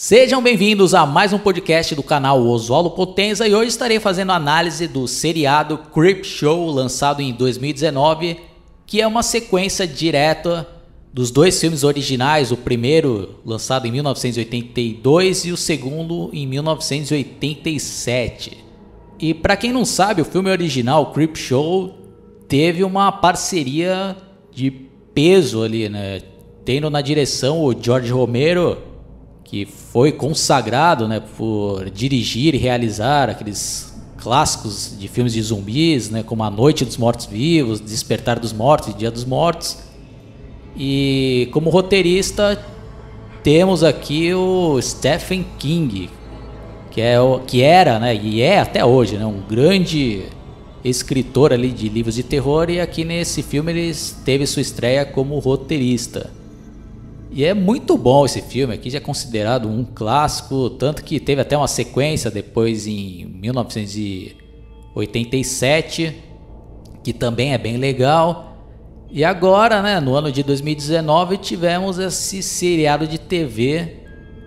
Sejam bem-vindos a mais um podcast do canal Oswaldo Potenza e hoje estarei fazendo análise do seriado Creep Show, lançado em 2019, que é uma sequência direta dos dois filmes originais, o primeiro lançado em 1982 e o segundo em 1987. E para quem não sabe, o filme original Creep Show teve uma parceria de peso ali, né? Tendo na direção o George Romero que foi consagrado né, por dirigir e realizar aqueles clássicos de filmes de zumbis, né, como A Noite dos Mortos Vivos, Despertar dos Mortos Dia dos Mortos. E como roteirista temos aqui o Stephen King, que, é o, que era né, e é até hoje né, um grande escritor ali de livros de terror e aqui nesse filme ele teve sua estreia como roteirista. E é muito bom esse filme, aqui já é considerado um clássico, tanto que teve até uma sequência depois em 1987, que também é bem legal. E agora, né, no ano de 2019, tivemos esse seriado de TV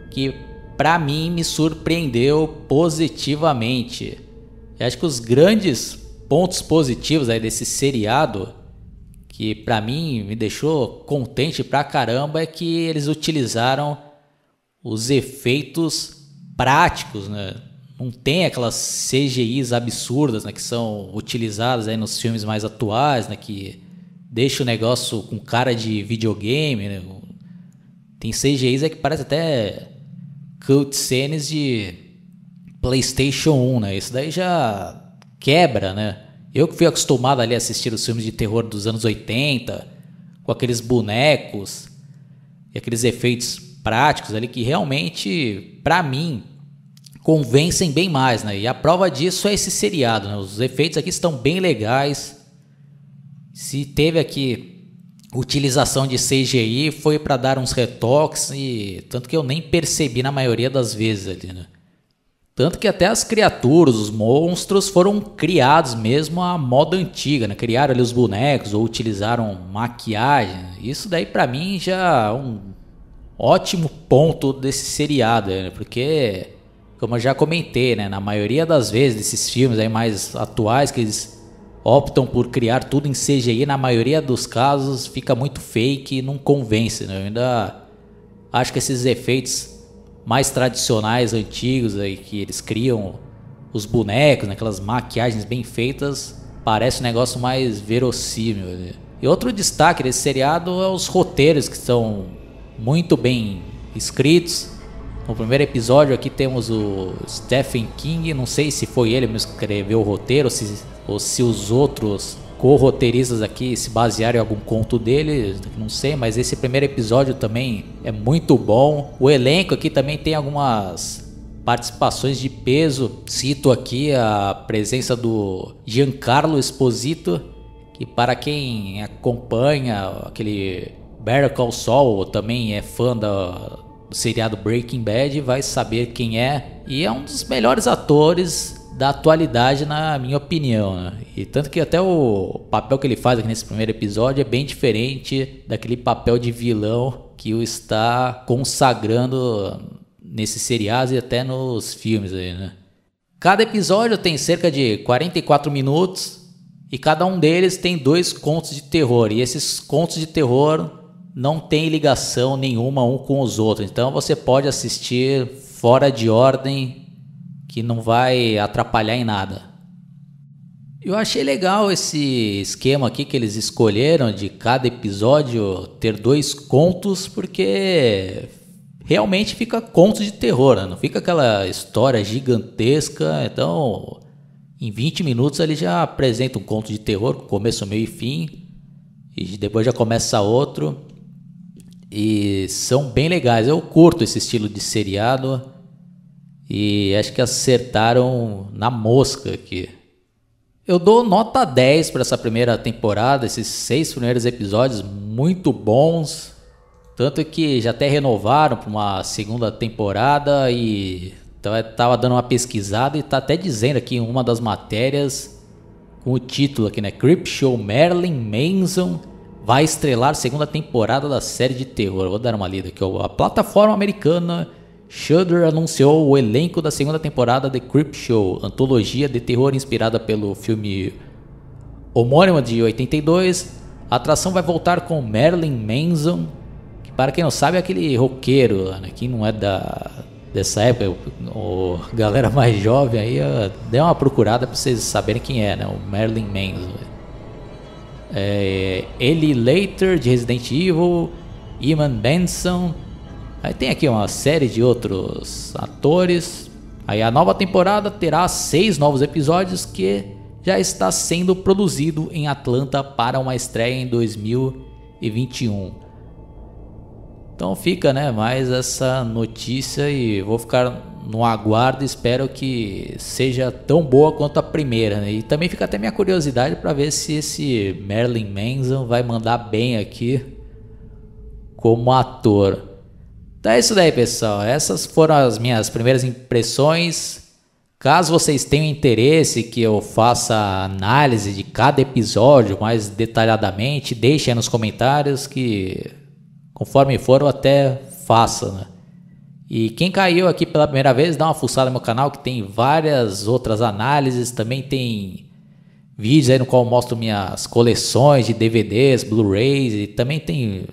que para mim me surpreendeu positivamente. Eu acho que os grandes pontos positivos aí desse seriado que para mim me deixou contente pra caramba é que eles utilizaram os efeitos práticos, né? Não tem aquelas CGIs absurdas, né, que são utilizadas aí nos filmes mais atuais, né, que deixa o negócio com cara de videogame, né? Tem CGIs aí que parece até cutscenes de PlayStation 1, né? Isso daí já quebra, né? Eu que fui acostumado ali a assistir os filmes de terror dos anos 80, com aqueles bonecos e aqueles efeitos práticos ali que realmente, para mim, convencem bem mais, né? E a prova disso é esse seriado, né? Os efeitos aqui estão bem legais. Se teve aqui utilização de CGI, foi para dar uns retoques e tanto que eu nem percebi na maioria das vezes ali, né? Tanto que até as criaturas, os monstros, foram criados mesmo à moda antiga, né? Criaram ali os bonecos ou utilizaram maquiagem. Isso daí para mim já é um ótimo ponto desse seriado, né? Porque, como eu já comentei, né? Na maioria das vezes desses filmes aí mais atuais que eles optam por criar tudo em CGI, na maioria dos casos fica muito fake e não convence, né? Eu ainda acho que esses efeitos mais tradicionais, antigos, aí, que eles criam os bonecos, né, aquelas maquiagens bem feitas, parece um negócio mais verossímil. Né? E outro destaque desse seriado é os roteiros que são muito bem escritos. No primeiro episódio aqui temos o Stephen King, não sei se foi ele mesmo que escreveu o roteiro ou se, ou se os outros co-roteiristas aqui se basearam em algum conto dele, não sei, mas esse primeiro episódio também é muito bom. O elenco aqui também tem algumas participações de peso. Cito aqui a presença do Giancarlo Esposito, que para quem acompanha aquele Better Call Saul, também é fã da, do seriado Breaking Bad, vai saber quem é. E é um dos melhores atores da atualidade, na minha opinião. Né? E tanto que até o papel que ele faz aqui nesse primeiro episódio é bem diferente daquele papel de vilão que o está consagrando nesse seriado e até nos filmes aí, né? Cada episódio tem cerca de 44 minutos e cada um deles tem dois contos de terror. E esses contos de terror não têm ligação nenhuma um com os outros. Então você pode assistir fora de ordem que não vai atrapalhar em nada. Eu achei legal esse esquema aqui que eles escolheram de cada episódio ter dois contos, porque realmente fica contos de terror, né? não fica aquela história gigantesca. Então, em 20 minutos ele já apresenta um conto de terror, começo, meio e fim, e depois já começa outro. E são bem legais. Eu curto esse estilo de seriado. E acho que acertaram na mosca aqui. Eu dou nota 10 para essa primeira temporada, esses seis primeiros episódios muito bons. Tanto que já até renovaram para uma segunda temporada e tava dando uma pesquisada e tá até dizendo aqui em uma das matérias com o título aqui, né? Creep Show Marilyn Manson vai estrelar segunda temporada da série de terror. Vou dar uma lida aqui. A plataforma americana Shudder anunciou o elenco da segunda temporada de Creep Show, antologia de terror inspirada pelo filme homônimo de 82. A atração vai voltar com Marilyn Manson, que para quem não sabe é aquele roqueiro, né, que não é da dessa época, o, galera mais jovem aí, dê uma procurada para vocês saberem quem é, né? O Marilyn Manson. É, Ellie Later de Resident Evil, Iman Benson. Aí tem aqui uma série de outros atores. Aí a nova temporada terá seis novos episódios que já está sendo produzido em Atlanta para uma estreia em 2021. Então fica, né, mais essa notícia e vou ficar no aguardo, espero que seja tão boa quanto a primeira, né? E também fica até minha curiosidade para ver se esse Merlin Manson vai mandar bem aqui como ator. Então é isso daí, pessoal. Essas foram as minhas primeiras impressões. Caso vocês tenham interesse que eu faça análise de cada episódio mais detalhadamente, deixem nos comentários que Conforme for, eu até faça, né? E quem caiu aqui pela primeira vez, dá uma fuçada no meu canal que tem várias outras análises, também tem vídeos aí no qual eu mostro minhas coleções de DVDs, Blu-rays e também tem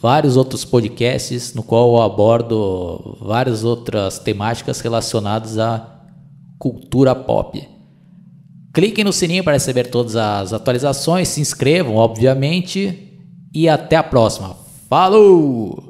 vários outros podcasts no qual eu abordo várias outras temáticas relacionadas à cultura pop. Cliquem no sininho para receber todas as atualizações, se inscrevam, obviamente, e até a próxima. Falou!